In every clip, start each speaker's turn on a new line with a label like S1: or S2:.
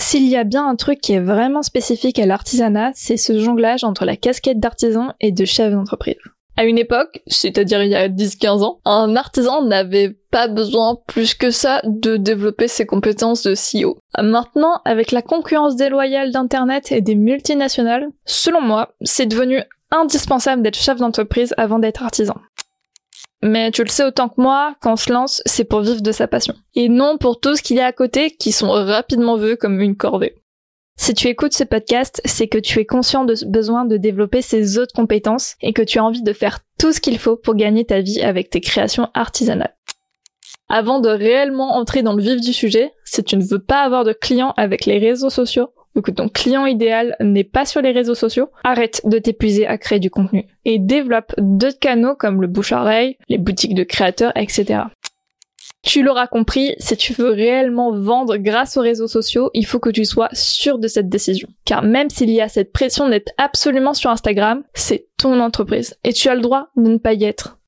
S1: S'il y a bien un truc qui est vraiment spécifique à l'artisanat, c'est ce jonglage entre la casquette d'artisan et de chef d'entreprise. À une époque, c'est-à-dire il y a 10-15 ans, un artisan n'avait pas besoin plus que ça de développer ses compétences de CEO. Maintenant, avec la concurrence déloyale d'Internet et des multinationales, selon moi, c'est devenu indispensable d'être chef d'entreprise avant d'être artisan. Mais tu le sais autant que moi, quand on se lance, c'est pour vivre de sa passion. Et non pour tout ce qu'il y a à côté qui sont rapidement vus comme une corvée. Si tu écoutes ce podcast, c'est que tu es conscient de ce besoin de développer ces autres compétences et que tu as envie de faire tout ce qu'il faut pour gagner ta vie avec tes créations artisanales. Avant de réellement entrer dans le vif du sujet, si tu ne veux pas avoir de clients avec les réseaux sociaux ou que ton client idéal n'est pas sur les réseaux sociaux, arrête de t'épuiser à créer du contenu et développe d'autres canaux comme le bouche-oreille, les boutiques de créateurs, etc. Tu l'auras compris, si tu veux réellement vendre grâce aux réseaux sociaux, il faut que tu sois sûr de cette décision. Car même s'il y a cette pression d'être absolument sur Instagram, c'est ton entreprise et tu as le droit de ne pas y être.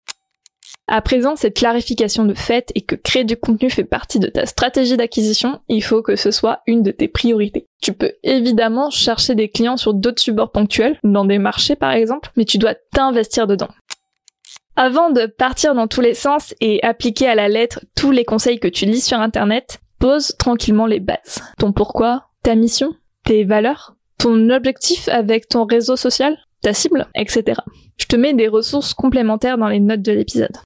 S1: À présent, cette clarification de fait et que créer du contenu fait partie de ta stratégie d'acquisition, il faut que ce soit une de tes priorités. Tu peux évidemment chercher des clients sur d'autres supports ponctuels, dans des marchés par exemple, mais tu dois t'investir dedans. Avant de partir dans tous les sens et appliquer à la lettre tous les conseils que tu lis sur internet, pose tranquillement les bases. Ton pourquoi, ta mission, tes valeurs, ton objectif avec ton réseau social, ta cible, etc. Je te mets des ressources complémentaires dans les notes de l'épisode.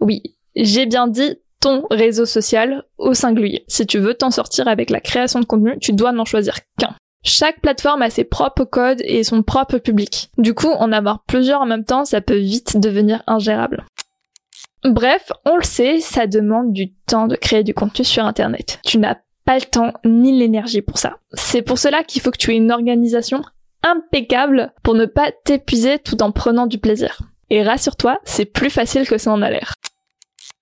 S1: Oui, j'ai bien dit ton réseau social au singulier. Si tu veux t'en sortir avec la création de contenu, tu dois n'en choisir qu'un. Chaque plateforme a ses propres codes et son propre public. Du coup, en avoir plusieurs en même temps, ça peut vite devenir ingérable. Bref, on le sait, ça demande du temps de créer du contenu sur Internet. Tu n'as pas le temps ni l'énergie pour ça. C'est pour cela qu'il faut que tu aies une organisation impeccable pour ne pas t'épuiser tout en prenant du plaisir. Et rassure-toi, c'est plus facile que ça en a l'air.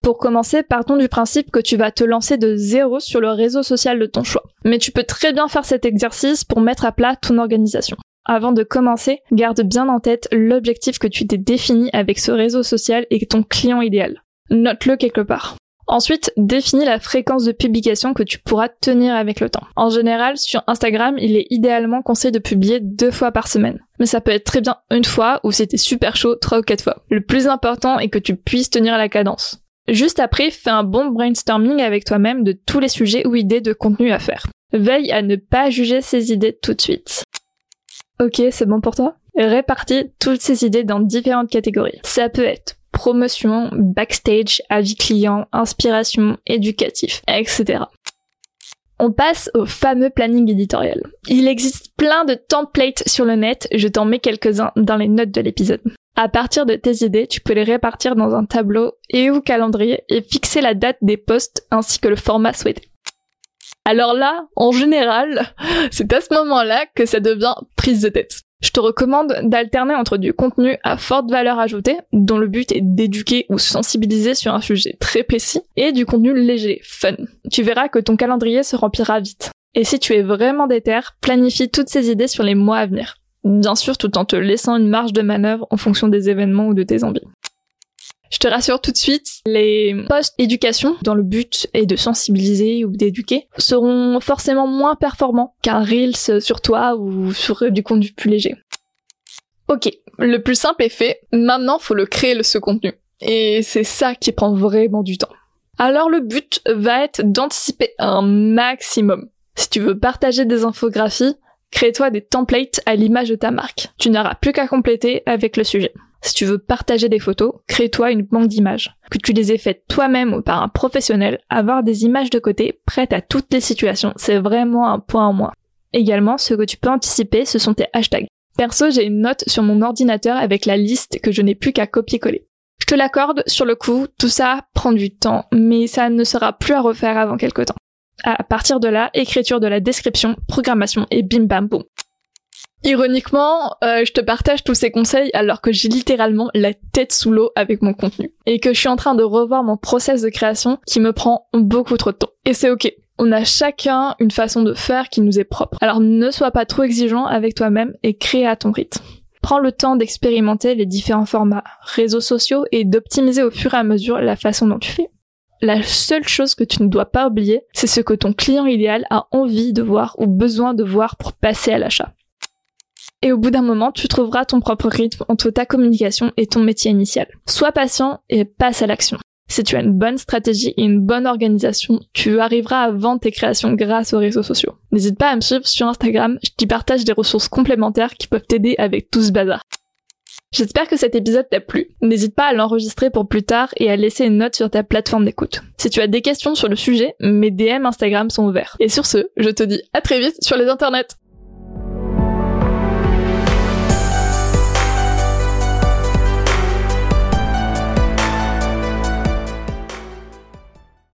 S1: Pour commencer, partons du principe que tu vas te lancer de zéro sur le réseau social de ton choix. Mais tu peux très bien faire cet exercice pour mettre à plat ton organisation. Avant de commencer, garde bien en tête l'objectif que tu t'es défini avec ce réseau social et ton client idéal. Note-le quelque part. Ensuite, définis la fréquence de publication que tu pourras tenir avec le temps. En général, sur Instagram, il est idéalement conseillé de publier deux fois par semaine. Mais ça peut être très bien une fois ou c'était super chaud trois ou quatre fois. Le plus important est que tu puisses tenir la cadence. Juste après, fais un bon brainstorming avec toi-même de tous les sujets ou idées de contenu à faire. Veille à ne pas juger ces idées tout de suite. Ok, c'est bon pour toi? Répartis toutes ces idées dans différentes catégories. Ça peut être promotion, backstage, avis client, inspiration, éducatif, etc. On passe au fameux planning éditorial. Il existe plein de templates sur le net, je t'en mets quelques-uns dans les notes de l'épisode. À partir de tes idées, tu peux les répartir dans un tableau et ou calendrier et fixer la date des posts ainsi que le format souhaité. Alors là, en général, c'est à ce moment-là que ça devient prise de tête. Je te recommande d'alterner entre du contenu à forte valeur ajoutée, dont le but est d'éduquer ou sensibiliser sur un sujet très précis, et du contenu léger, fun. Tu verras que ton calendrier se remplira vite. Et si tu es vraiment déter, planifie toutes ces idées sur les mois à venir. Bien sûr, tout en te laissant une marge de manœuvre en fonction des événements ou de tes envies. Je te rassure tout de suite, les postes éducation, dans le but est de sensibiliser ou d'éduquer, seront forcément moins performants qu'un Reels sur toi ou sur du contenu plus léger. Ok, le plus simple est fait, maintenant faut le créer ce contenu. Et c'est ça qui prend vraiment du temps. Alors le but va être d'anticiper un maximum. Si tu veux partager des infographies, crée-toi des templates à l'image de ta marque. Tu n'auras plus qu'à compléter avec le sujet. Si tu veux partager des photos, crée-toi une banque d'images. Que tu les aies faites toi-même ou par un professionnel, avoir des images de côté prêtes à toutes les situations, c'est vraiment un point en moins. Également, ce que tu peux anticiper, ce sont tes hashtags. Perso, j'ai une note sur mon ordinateur avec la liste que je n'ai plus qu'à copier-coller. Je te l'accorde, sur le coup, tout ça prend du temps, mais ça ne sera plus à refaire avant quelques temps. À partir de là, écriture de la description, programmation et bim bam boum. Ironiquement, euh, je te partage tous ces conseils alors que j'ai littéralement la tête sous l'eau avec mon contenu et que je suis en train de revoir mon process de création qui me prend beaucoup trop de temps. Et c'est ok. On a chacun une façon de faire qui nous est propre. Alors ne sois pas trop exigeant avec toi-même et crée à ton rythme. Prends le temps d'expérimenter les différents formats réseaux sociaux et d'optimiser au fur et à mesure la façon dont tu fais. La seule chose que tu ne dois pas oublier, c'est ce que ton client idéal a envie de voir ou besoin de voir pour passer à l'achat. Et au bout d'un moment, tu trouveras ton propre rythme entre ta communication et ton métier initial. Sois patient et passe à l'action. Si tu as une bonne stratégie et une bonne organisation, tu arriveras à vendre tes créations grâce aux réseaux sociaux. N'hésite pas à me suivre sur Instagram, je t'y partage des ressources complémentaires qui peuvent t'aider avec tout ce bazar. J'espère que cet épisode t'a plu. N'hésite pas à l'enregistrer pour plus tard et à laisser une note sur ta plateforme d'écoute. Si tu as des questions sur le sujet, mes DM Instagram sont ouverts. Et sur ce, je te dis à très vite sur les internets.